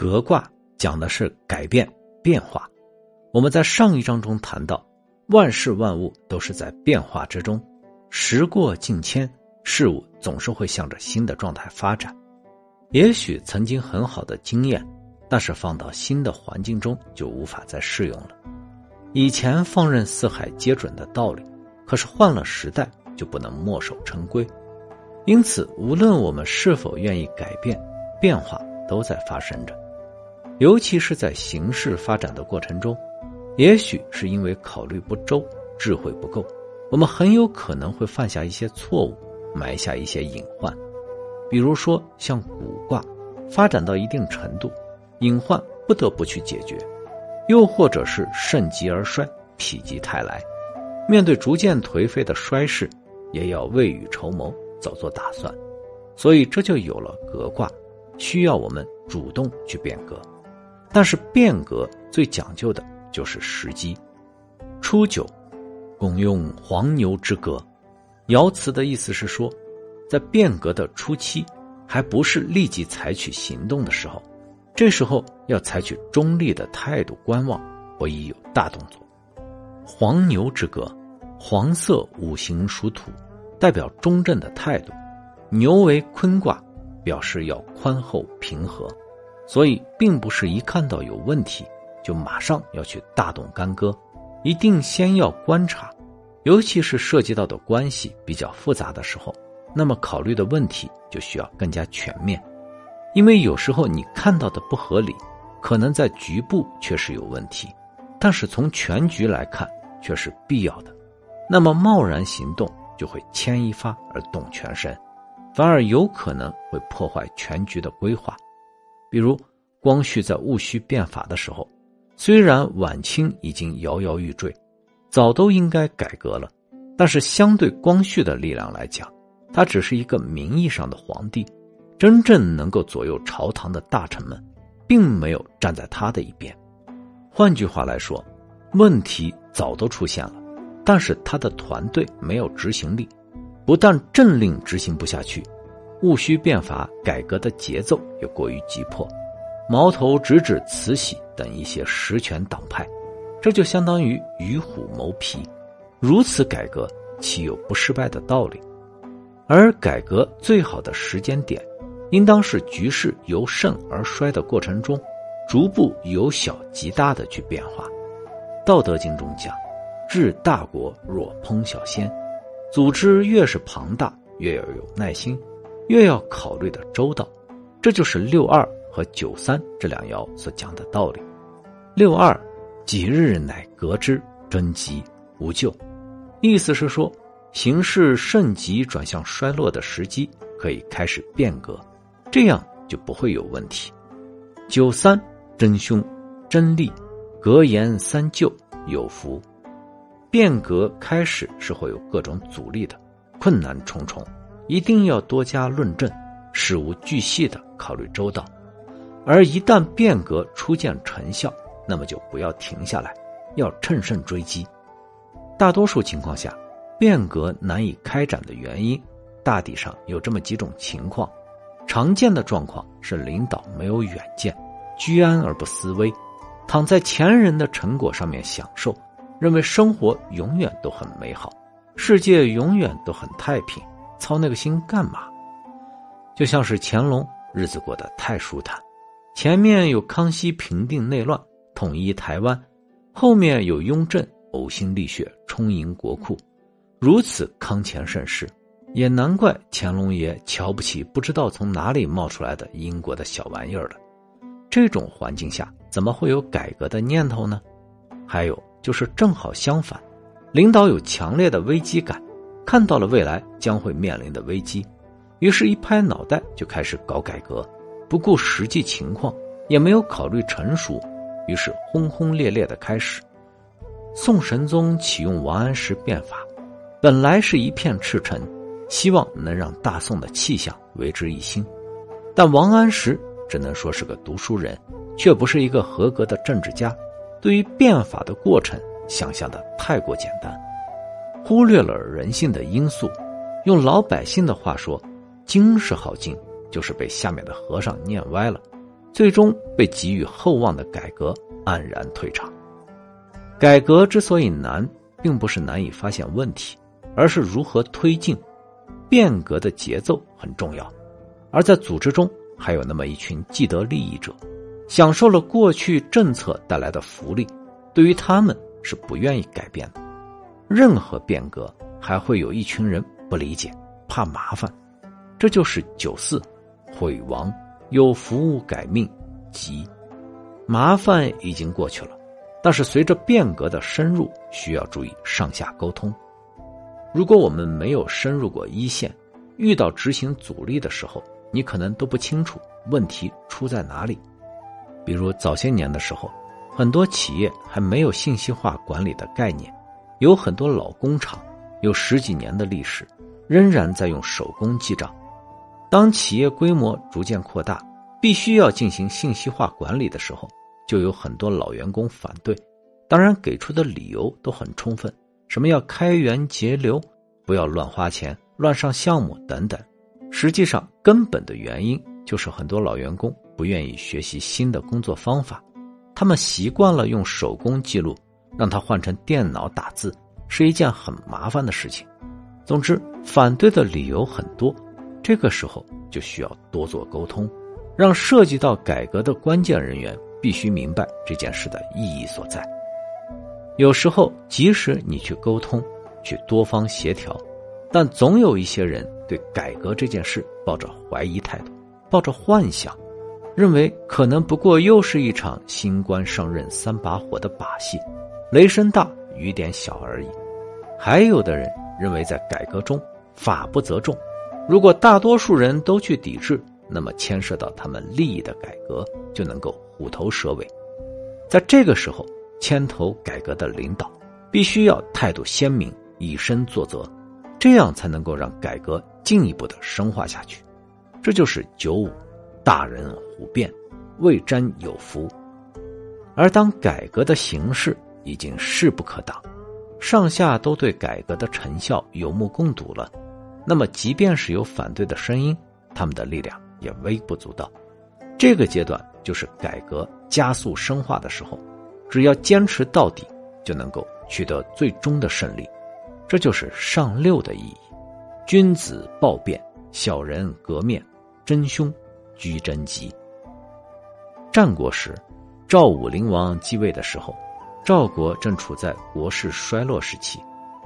革卦讲的是改变、变化。我们在上一章中谈到，万事万物都是在变化之中，时过境迁，事物总是会向着新的状态发展。也许曾经很好的经验，但是放到新的环境中就无法再适用了。以前放任四海皆准的道理，可是换了时代就不能墨守成规。因此，无论我们是否愿意改变，变化都在发生着。尤其是在形势发展的过程中，也许是因为考虑不周、智慧不够，我们很有可能会犯下一些错误，埋下一些隐患。比如说，像古卦发展到一定程度，隐患不得不去解决；又或者是盛极而衰、否极泰来，面对逐渐颓废的衰势，也要未雨绸缪，早做打算。所以这就有了革卦，需要我们主动去变革。但是变革最讲究的就是时机。初九，公用黄牛之革。爻辞的意思是说，在变革的初期，还不是立即采取行动的时候，这时候要采取中立的态度观望，不宜有大动作。黄牛之革，黄色五行属土，代表中正的态度。牛为坤卦，表示要宽厚平和。所以，并不是一看到有问题就马上要去大动干戈，一定先要观察，尤其是涉及到的关系比较复杂的时候，那么考虑的问题就需要更加全面。因为有时候你看到的不合理，可能在局部确实有问题，但是从全局来看却是必要的。那么贸然行动就会牵一发而动全身，反而有可能会破坏全局的规划。比如，光绪在戊戌变法的时候，虽然晚清已经摇摇欲坠，早都应该改革了，但是相对光绪的力量来讲，他只是一个名义上的皇帝，真正能够左右朝堂的大臣们，并没有站在他的一边。换句话来说，问题早都出现了，但是他的团队没有执行力，不但政令执行不下去。戊戌变法改革的节奏也过于急迫，矛头直指慈禧等一些实权党派，这就相当于与虎谋皮。如此改革，岂有不失败的道理？而改革最好的时间点，应当是局势由盛而衰的过程中，逐步由小及大的去变化。道德经中讲：“治大国若烹小鲜。”组织越是庞大，越要有耐心。越要考虑的周到，这就是六二和九三这两爻所讲的道理。六二，几日乃革之，贞吉无咎。意思是说，形势盛极转向衰落的时机可以开始变革，这样就不会有问题。九三，真凶，真利，格言三就，有福。变革开始是会有各种阻力的，困难重重。一定要多加论证，事无巨细的考虑周到，而一旦变革初见成效，那么就不要停下来，要乘胜追击。大多数情况下，变革难以开展的原因，大体上有这么几种情况：常见的状况是领导没有远见，居安而不思危，躺在前人的成果上面享受，认为生活永远都很美好，世界永远都很太平。操那个心干嘛？就像是乾隆日子过得太舒坦，前面有康熙平定内乱、统一台湾，后面有雍正呕心沥血充盈国库，如此康乾盛世，也难怪乾隆爷瞧不起不知道从哪里冒出来的英国的小玩意儿了。这种环境下，怎么会有改革的念头呢？还有就是正好相反，领导有强烈的危机感。看到了未来将会面临的危机，于是，一拍脑袋就开始搞改革，不顾实际情况，也没有考虑成熟，于是轰轰烈烈的开始。宋神宗启用王安石变法，本来是一片赤诚，希望能让大宋的气象为之一新，但王安石只能说是个读书人，却不是一个合格的政治家，对于变法的过程想象的太过简单。忽略了人性的因素，用老百姓的话说，经是好经，就是被下面的和尚念歪了。最终被给予厚望的改革黯然退场。改革之所以难，并不是难以发现问题，而是如何推进。变革的节奏很重要，而在组织中还有那么一群既得利益者，享受了过去政策带来的福利，对于他们是不愿意改变的。任何变革还会有一群人不理解、怕麻烦，这就是九四毁亡有服务改命急，麻烦已经过去了。但是随着变革的深入，需要注意上下沟通。如果我们没有深入过一线，遇到执行阻力的时候，你可能都不清楚问题出在哪里。比如早些年的时候，很多企业还没有信息化管理的概念，有很多老工厂有十几年的历史，仍然在用手工记账。当企业规模逐渐扩大，必须要进行信息化管理的时候。就有很多老员工反对，当然给出的理由都很充分，什么要开源节流，不要乱花钱、乱上项目等等。实际上，根本的原因就是很多老员工不愿意学习新的工作方法，他们习惯了用手工记录，让他换成电脑打字是一件很麻烦的事情。总之，反对的理由很多，这个时候就需要多做沟通，让涉及到改革的关键人员。必须明白这件事的意义所在。有时候，即使你去沟通、去多方协调，但总有一些人对改革这件事抱着怀疑态度，抱着幻想，认为可能不过又是一场新官上任三把火的把戏，雷声大雨点小而已。还有的人认为，在改革中法不责众，如果大多数人都去抵制。那么牵涉到他们利益的改革就能够虎头蛇尾，在这个时候牵头改革的领导必须要态度鲜明，以身作则，这样才能够让改革进一步的深化下去。这就是九五，大人虎变，未沾有福。而当改革的形势已经势不可挡，上下都对改革的成效有目共睹了，那么即便是有反对的声音，他们的力量。也微不足道，这个阶段就是改革加速深化的时候，只要坚持到底，就能够取得最终的胜利。这就是上六的意义：君子暴变，小人革面，真凶居真吉。战国时，赵武灵王继位的时候，赵国正处在国势衰落时期，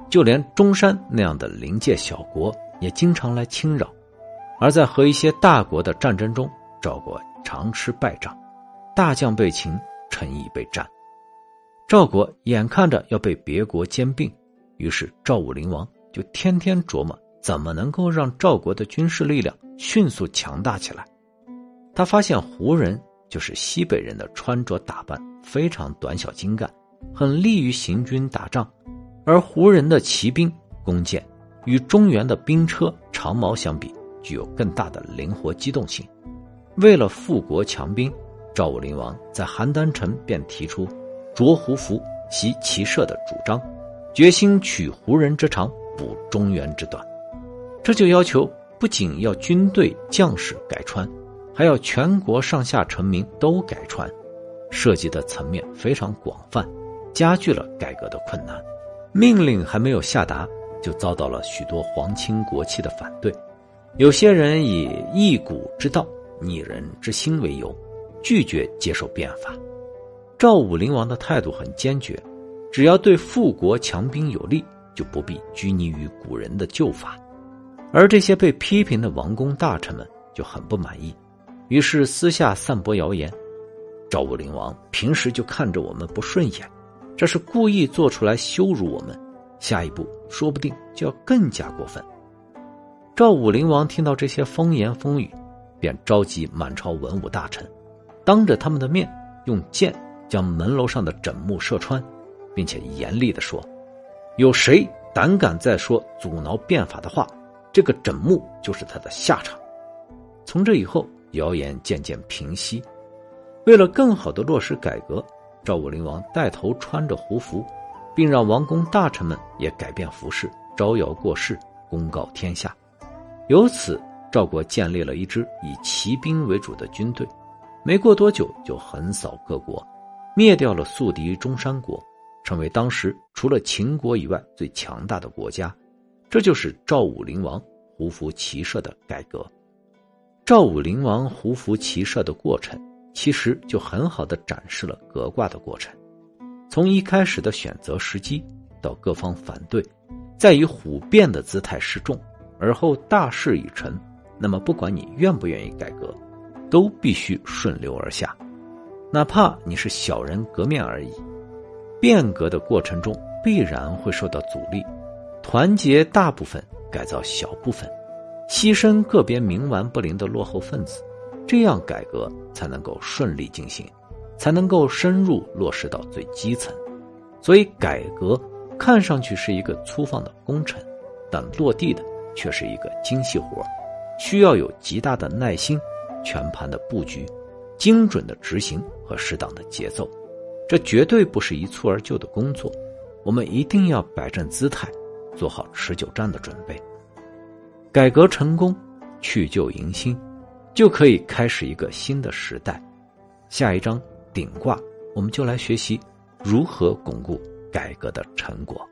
就连中山那样的临界小国也经常来侵扰。而在和一些大国的战争中，赵国常吃败仗，大将被擒，臣邑被占。赵国眼看着要被别国兼并，于是赵武灵王就天天琢磨怎么能够让赵国的军事力量迅速强大起来。他发现胡人就是西北人的穿着打扮非常短小精干，很利于行军打仗，而胡人的骑兵弓箭与中原的兵车长矛相比。具有更大的灵活机动性。为了富国强兵，赵武灵王在邯郸城便提出“着胡服，习骑射”的主张，决心取胡人之长，补中原之短。这就要求不仅要军队将士改穿，还要全国上下臣民都改穿，涉及的层面非常广泛，加剧了改革的困难。命令还没有下达，就遭到了许多皇亲国戚的反对。有些人以一古之道、逆人之心为由，拒绝接受变法。赵武灵王的态度很坚决，只要对富国强兵有利，就不必拘泥于古人的旧法。而这些被批评的王公大臣们就很不满意，于是私下散播谣言：赵武灵王平时就看着我们不顺眼，这是故意做出来羞辱我们，下一步说不定就要更加过分。赵武灵王听到这些风言风语，便召集满朝文武大臣，当着他们的面用箭将门楼上的枕木射穿，并且严厉地说：“有谁胆敢再说阻挠变法的话，这个枕木就是他的下场。”从这以后，谣言渐渐平息。为了更好的落实改革，赵武灵王带头穿着胡服，并让王公大臣们也改变服饰，招摇过市，公告天下。由此，赵国建立了一支以骑兵为主的军队，没过多久就横扫各国，灭掉了宿敌中山国，成为当时除了秦国以外最强大的国家。这就是赵武灵王胡服骑射的改革。赵武灵王胡服骑射的过程，其实就很好的展示了革卦的过程。从一开始的选择时机，到各方反对，再以虎变的姿态示众，而后大势已成。那么，不管你愿不愿意改革，都必须顺流而下，哪怕你是小人革面而已。变革的过程中，必然会受到阻力。团结大部分，改造小部分，牺牲个别冥顽不灵的落后分子，这样改革才能够顺利进行，才能够深入落实到最基层。所以，改革看上去是一个粗放的工程，但落地的却是一个精细活需要有极大的耐心、全盘的布局、精准的执行和适当的节奏。这绝对不是一蹴而就的工作，我们一定要摆正姿态。做好持久战的准备，改革成功，去旧迎新，就可以开始一个新的时代。下一章顶卦，我们就来学习如何巩固改革的成果。